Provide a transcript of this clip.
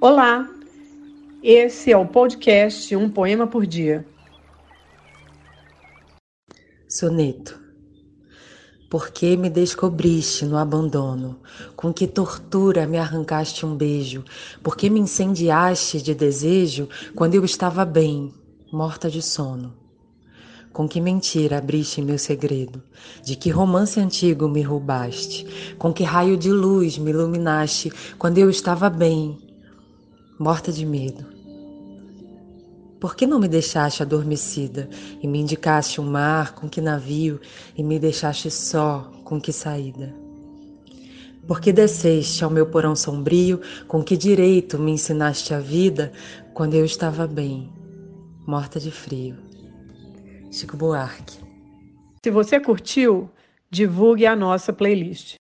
Olá, esse é o podcast Um Poema por Dia. Soneto. Por que me descobriste no abandono? Com que tortura me arrancaste um beijo? Por que me incendiaste de desejo quando eu estava bem, morta de sono? Com que mentira abriste meu segredo? De que romance antigo me roubaste? Com que raio de luz me iluminaste quando eu estava bem, morta de medo? Por que não me deixaste adormecida e me indicaste um mar com que navio e me deixaste só com que saída? Por que desceste ao meu porão sombrio com que direito me ensinaste a vida quando eu estava bem, morta de frio? Chico Buarque. Se você curtiu, divulgue a nossa playlist.